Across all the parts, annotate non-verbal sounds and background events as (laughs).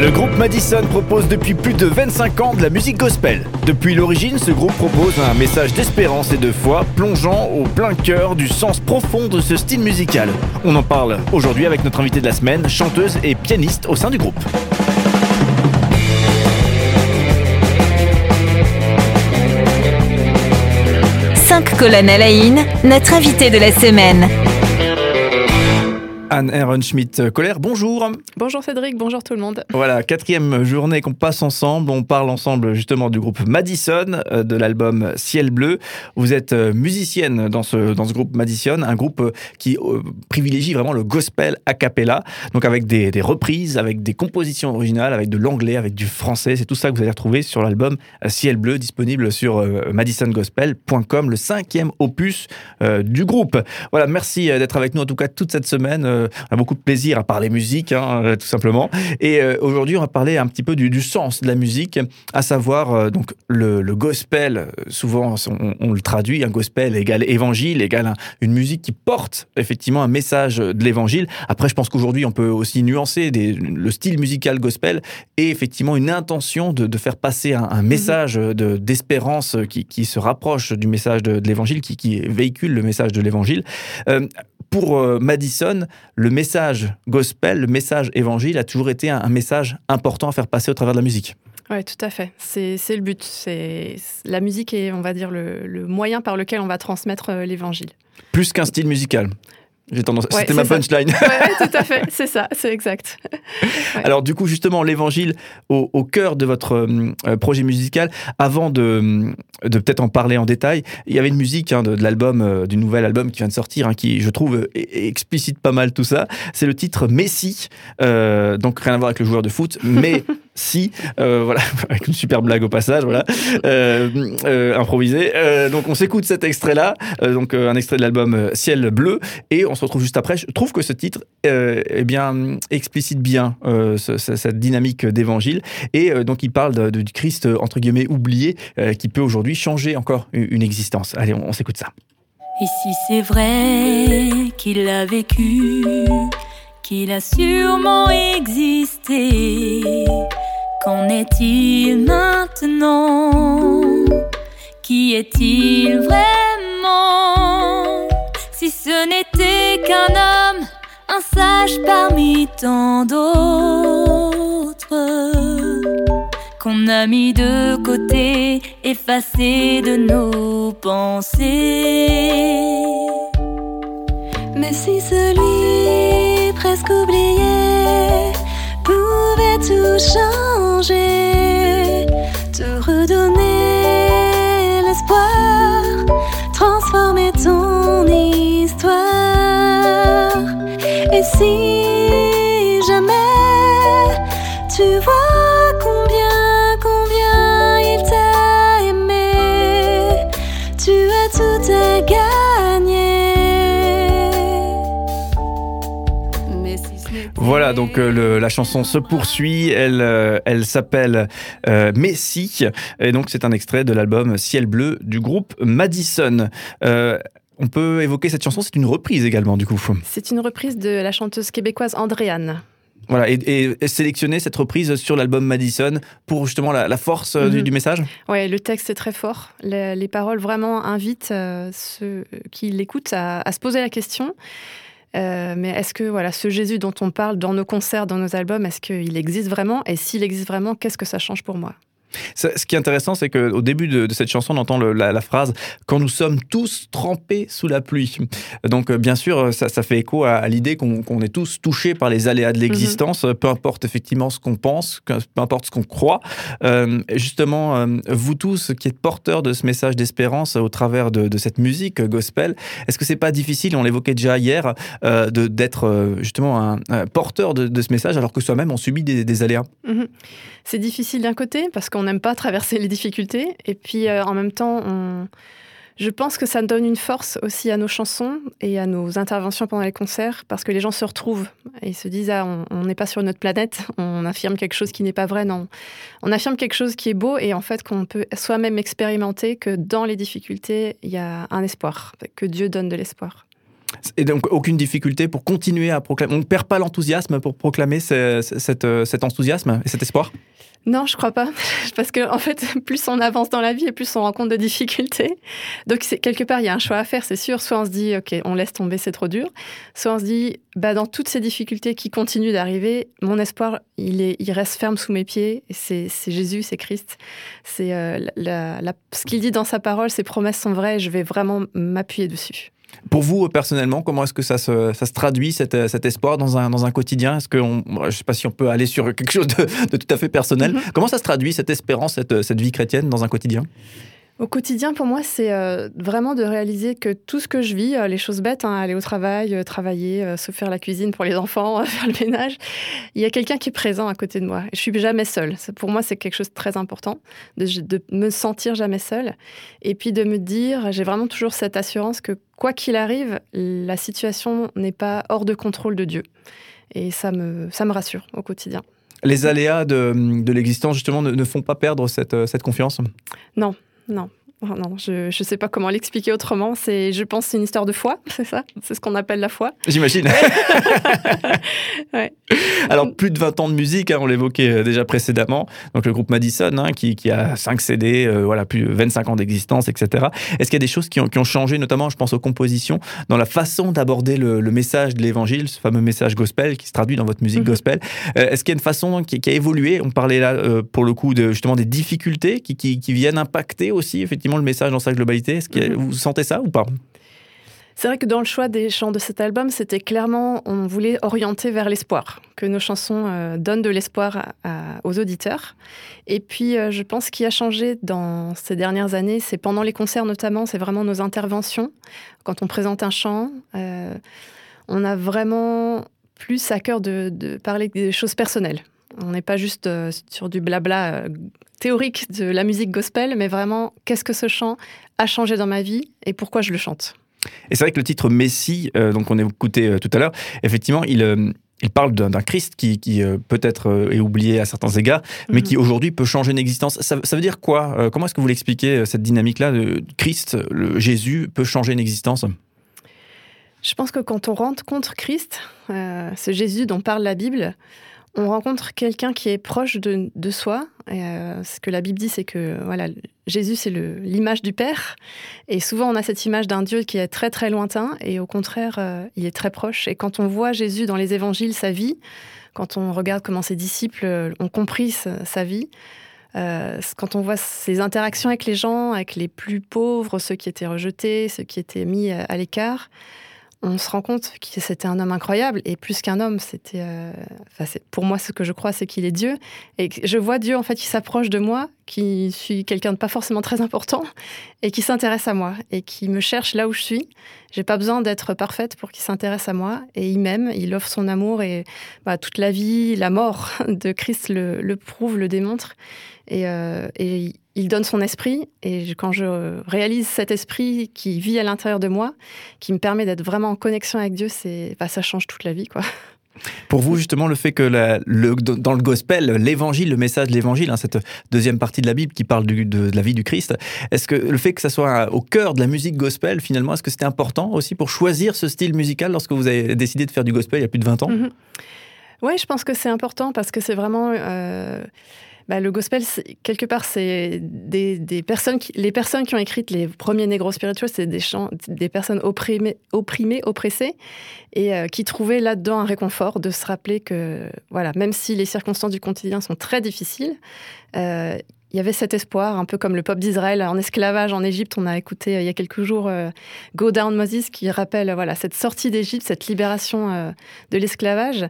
Le groupe Madison propose depuis plus de 25 ans de la musique gospel. Depuis l'origine, ce groupe propose un message d'espérance et de foi plongeant au plein cœur du sens profond de ce style musical. On en parle aujourd'hui avec notre invitée de la semaine, chanteuse et pianiste au sein du groupe. Cinq colonnes à la une, notre invité de la semaine. Anne Ehrenschmidt-Colère, bonjour. Bonjour Cédric, bonjour tout le monde. Voilà, quatrième journée qu'on passe ensemble. On parle ensemble justement du groupe Madison, euh, de l'album Ciel Bleu. Vous êtes euh, musicienne dans ce, dans ce groupe Madison, un groupe euh, qui privilégie vraiment le gospel a cappella, donc avec des, des reprises, avec des compositions originales, avec de l'anglais, avec du français. C'est tout ça que vous allez retrouver sur l'album Ciel Bleu, disponible sur madisongospel.com, le cinquième opus du groupe. Voilà, merci d'être avec nous en tout cas toute cette semaine on a beaucoup de plaisir à parler musique, hein, euh, tout simplement. Et euh, aujourd'hui, on va parler un petit peu du, sens de la musique, à savoir euh, donc le, gospel. Souvent, on, le traduit, un gospel égale évangile, égale une musique qui porte effectivement un message de l'évangile. Après, je pense qu'aujourd'hui, on peut aussi nuancer le style musical gospel et effectivement une intention de, faire passer un, mhm. message d'espérance qui, se rapproche du message de, l'évangile, qui, véhicule le message de l'évangile pour euh, Madison, le message gospel, le message évangile a toujours été un, message important à faire passer au travers de la musique. Oui, tout à fait. C'est le but. C'est la musique est, on va dire, le, moyen par lequel on va transmettre euh, l'évangile. Plus qu'un style musical. J'ai tendance. C'était ma punchline. Oui, (laughs) tout à fait. C'est ça, c'est exact. Alors du coup, justement, l'évangile au, cœur de votre euh, projet musical. Avant de, de peut-être en parler en détail, il y avait une musique hein, de, l'album, euh, du nouvel album qui vient de sortir, hein, qui, je trouve, explicite pas mal tout ça. C'est le titre Messi. Euh, donc rien à voir avec le joueur de foot, mais (laughs) si, euh, voilà, (laughs) avec une super blague au passage, voilà, euh, euh, improvisé. donc on s'écoute cet extrait-là, donc un extrait de l'album Ciel bleu, et on se retrouve juste après. Je trouve que ce titre, eh bien, explicite bien cette dynamique d'évangile, et donc il parle du Christ entre guillemets oublié, qui peut aujourd'hui changer encore une existence. Allez, on, on s'écoute ça. Et si c'est vrai qu'il a vécu, qu'il a sûrement existé Qu'en est-il maintenant? Qui est-il vraiment? Si ce n'était qu'un homme, un sage parmi tant d'autres qu'on a mis de côté, effacé de nos pensées. Mais si celui presque oublié tout changer, te redonner Voilà, donc euh, la chanson se poursuit. Elle, euh, elle s'appelle euh, Messi. Et donc, c'est un extrait de l'album Ciel Bleu du groupe Madison. on peut évoquer cette chanson, c'est une reprise également, du coup. C'est une reprise de la chanteuse québécoise Andréane. Voilà, et, sélectionner cette reprise sur l'album Madison pour justement la, force du, mhm. message? Oui, le texte est très fort. Les, paroles vraiment invitent ceux qui l'écoutent à, à, se poser la question. Euh, mais est-ce que voilà, ce Jésus dont on parle dans nos concerts, dans nos albums, est-ce qu'il existe vraiment? Et s'il existe vraiment, qu'est-ce que ça change pour moi? Ce qui est intéressant, c'est qu'au début de, cette chanson, on entend la, phrase Quand nous sommes tous trempés sous la pluie. Donc, euh, bien sûr, ça, fait écho à, l'idée qu'on est tous touchés par les aléas de mhm. l'existence, peu importe effectivement ce qu'on pense, peu importe ce qu'on croit. Euh, justement, euh, vous tous qui êtes porteurs de ce message d'espérance au travers de, cette musique gospel, est-ce que c'est pas difficile, on l'évoquait déjà hier, d'être justement un, porteur de, ce message alors que soi-même on subit des, aléas? Mhm. C'est difficile d'un côté parce qu'on n'aime pas traverser les difficultés. Et puis euh, en même temps, je pense que ça donne une force aussi à nos chansons et à nos interventions pendant les concerts parce que les gens se retrouvent et se disent ah, on n'est pas sur notre planète, (laughs) on affirme quelque chose qui n'est pas vrai, non. On affirme quelque chose qui est beau et en fait qu'on peut soi-même expérimenter que dans les difficultés, il y a un espoir, que Dieu donne de l'espoir. Et donc, aucune difficulté pour continuer à proclamer. On ne perd pas l'enthousiasme pour proclamer euh, cet enthousiasme et cet espoir? Non, je crois pas. (laughs) Parce que, en fait, plus on avance dans la vie et plus on rencontre de difficultés. Donc, quelque part, il y a un choix à faire, c'est sûr. Soit on se dit, OK, on laisse tomber, c'est trop dur. Soit on se dit, bah, dans toutes ces difficultés qui continuent d'arriver, mon espoir, il, est, il reste ferme sous mes pieds. C'est Jésus, c'est Christ. C'est euh, ce qu'il dit dans sa parole, ses promesses sont vraies je vais vraiment m'appuyer dessus. Pour vous, euh, personnellement, comment est-ce que ça se, ça se traduit, cet, euh, cet espoir, dans un, dans un quotidien? Est-ce que on- Je ne sais pas si on peut aller sur quelque chose de, de tout à fait personnel. Mhm. Comment ça se traduit, cette espérance, cette, cette vie chrétienne, dans un quotidien? Au quotidien, pour moi, c'est euh, vraiment de réaliser que tout ce que je vis, euh, les choses bêtes, hein, aller au travail, euh, travailler, se faire la cuisine pour les enfants, (laughs) faire le ménage, il y a quelqu'un qui est présent à côté de moi. Je suis jamais seule. Pour moi, c'est quelque chose de très important, de, de me sentir jamais seule. Et puis de me dire, j'ai vraiment toujours cette assurance que quoi qu'il arrive, la situation n'est pas hors de contrôle de Dieu. Et ça me, ça me rassure au quotidien. Les aléas de, de l'existence, justement, ne, ne font pas perdre cette, cette confiance? Non. No. Oh non, je ne sais pas comment l'expliquer autrement. C'est, je pense, que c'est une histoire de foi, (laughs) c'est ça? C'est ce qu'on appelle la foi? J'imagine. Ouais. (laughs) Alors, plus de 20 ans de musique, hein, on l'évoquait euh, déjà précédemment. Donc, le groupe Madison, hein, qui, qui a 5 CD, euh, voilà, plus de 25 ans d'existence, etc. Est-ce qu'il y a des choses qui ont, qui ont changé, notamment, je pense aux compositions, dans la façon d'aborder le, le message de l'évangile, ce fameux message gospel qui se traduit dans votre musique Mhm. gospel? Euh, Est-ce qu'il y a une façon qui, qui a évolué? On parlait là, euh, pour le coup, de, justement des difficultés qui, qui viennent impacter aussi, effectivement, le message dans sa globalité. Est-ce que Mhm. vous sentez ça ou pas? C'est vrai que dans le choix des chants de cet album, c'était clairement, on voulait orienter vers l'espoir, que nos chansons euh, donnent de l'espoir aux auditeurs. Et puis, euh, je pense qu'il a changé dans ces dernières années, c'est pendant les concerts notamment, c'est vraiment nos interventions. Quand on présente un chant, euh, on a vraiment plus à cœur de, de parler des choses personnelles. On n'est pas juste sur du blabla théorique de la musique gospel, mais vraiment, qu'est-ce que ce chant a changé dans ma vie et pourquoi je le chante? Et c'est vrai que le titre Messie, euh, donc on a écouté euh, tout à l'heure, effectivement, il, euh, il parle d'un Christ qui, qui, euh, peut-être est oublié à certains égards, mais Mhm. qui aujourd'hui peut changer une existence. Ça, ça veut dire quoi Comment est-ce que vous l'expliquez, cette dynamique-là de Christ, le Jésus, peut changer une existence? Je pense que quand on rentre contre Christ, ce Jésus dont parle la Bible, on rencontre quelqu'un qui est proche de, soi. Euh, ce que la Bible dit, c'est que voilà, Jésus, c'est l'image du Père. Et souvent, on a cette image d'un Dieu qui est très, très lointain. Et au contraire, euh, il est très proche. Et quand on voit Jésus dans les évangiles, sa vie, quand on regarde comment ses disciples ont compris sa, vie, euh, quand on voit ses interactions avec les gens, avec les plus pauvres, ceux qui étaient rejetés, ceux qui étaient mis à l'écart, on se rend compte que c'était un homme incroyable et plus qu'un homme, c'était, euh, enfin, pour moi, ce que je crois, c'est qu'il est Dieu et je vois Dieu en fait qui s'approche de moi, qui suis quelqu'un de pas forcément très important et qui s'intéresse à moi et qui me cherche là où je suis. J'ai pas besoin d'être parfaite pour qu'il s'intéresse à moi et il m'aime, il offre son amour et bah, toute la vie, la mort (laughs) de Christ le, le prouve, le démontre et, euh, et il donne son esprit et quand je réalise cet esprit qui vit à l'intérieur de moi, qui me permet d'être vraiment en connexion avec Dieu, c'est, bah, ça change toute la vie, quoi. Pour vous, justement, le fait que la- le- dans le gospel, l'évangile, le message de l'évangile, hein, cette deuxième partie de la Bible qui parle du- de, de la vie du Christ, est-ce que le fait que ça soit au cœur de la musique gospel, finalement, est-ce que c'était important aussi pour choisir ce style musical lorsque vous avez décidé de faire du gospel il y a plus de 20 ans? Mhm. Oui, je pense que c'est important parce que c'est vraiment. euh, bah, le gospel, quelque part, c'est des, personnes qui, les personnes qui ont écrit les premiers négros spirituels, c'est des, chants, des personnes opprimées, opprimées oppressées, et euh, qui trouvaient là-dedans un réconfort de se rappeler que, voilà, même si les circonstances du quotidien sont très difficiles, euh, il y avait cet espoir, un peu comme le peuple d'Israël en esclavage en Égypte. On a écouté euh, il y a quelques jours euh, Go Down Moses qui rappelle voilà, cette sortie d'Égypte, cette libération de l'esclavage.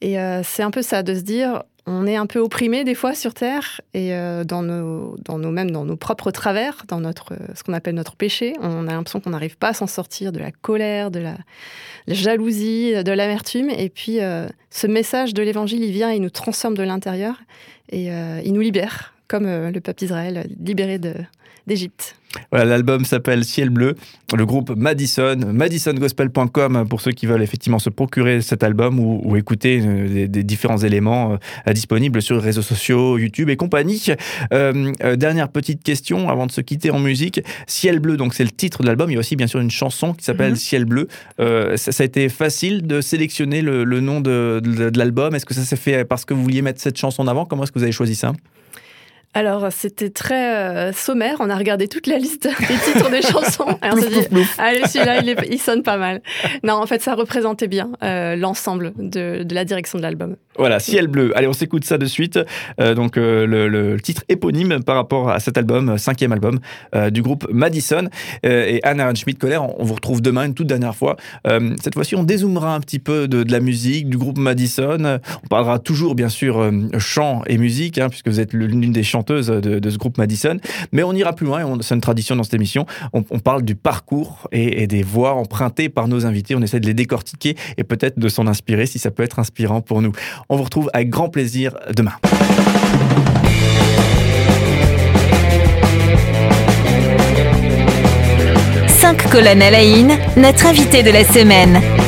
Et c'est un peu ça, de se dire, on est un peu opprimé des fois sur Terre, et euh, dans, nos, dans dans nos propres travers, dans notre, euh, ce qu'on appelle notre péché, on a l'impression qu'on n'arrive pas à s'en sortir de la colère, de la, jalousie, de l'amertume. Et puis, euh, ce message de l'Évangile, il vient, il nous transforme de l'intérieur, et il nous libère comme le peuple d'Israël libéré d'Égypte. Voilà, l'album s'appelle Ciel Bleu, le groupe Madison, madisongospel.com pour ceux qui veulent effectivement se procurer cet album ou, écouter euh, des, différents éléments euh, disponibles sur les réseaux sociaux, YouTube et compagnie. Euh, dernière petite question avant de se quitter en musique. Ciel Bleu, donc c'est le titre de l'album. Il y a aussi bien sûr une chanson qui s'appelle mhm. Ciel Bleu. ça, a été facile de sélectionner le, nom de, de l'album. Est-ce que ça s'est fait parce que vous vouliez mettre cette chanson en avant? Comment est-ce que vous avez choisi ça? Alors, c'était très euh, sommaire. On a regardé toute la liste (laughs) des titres des chansons. Et on s'est dit, allez, celui-là, il, sonne pas mal. Non, en fait, ça représentait bien euh, l'ensemble de, la direction de l'album. Voilà, Ciel bleu. Allez, on s'écoute ça de suite. Euh, donc, le, titre éponyme par rapport à cet album, cinquième album du groupe Madison. et Anna Schmidt-Coller, on, vous retrouve demain une toute dernière fois. cette fois-ci, on dézoomera un petit peu de, la musique, du groupe Madison. On parlera toujours, bien sûr, chant et musique, hein, puisque vous êtes l'une des de, ce groupe Madison. Mais on ira plus loin, c'est une tradition dans cette émission. On, parle du parcours et, des voix empruntées par nos invités. On essaie de les décortiquer et peut-être de s'en inspirer si ça peut être inspirant pour nous. On vous retrouve avec grand plaisir demain. Cinq colonnes notre invité de la semaine.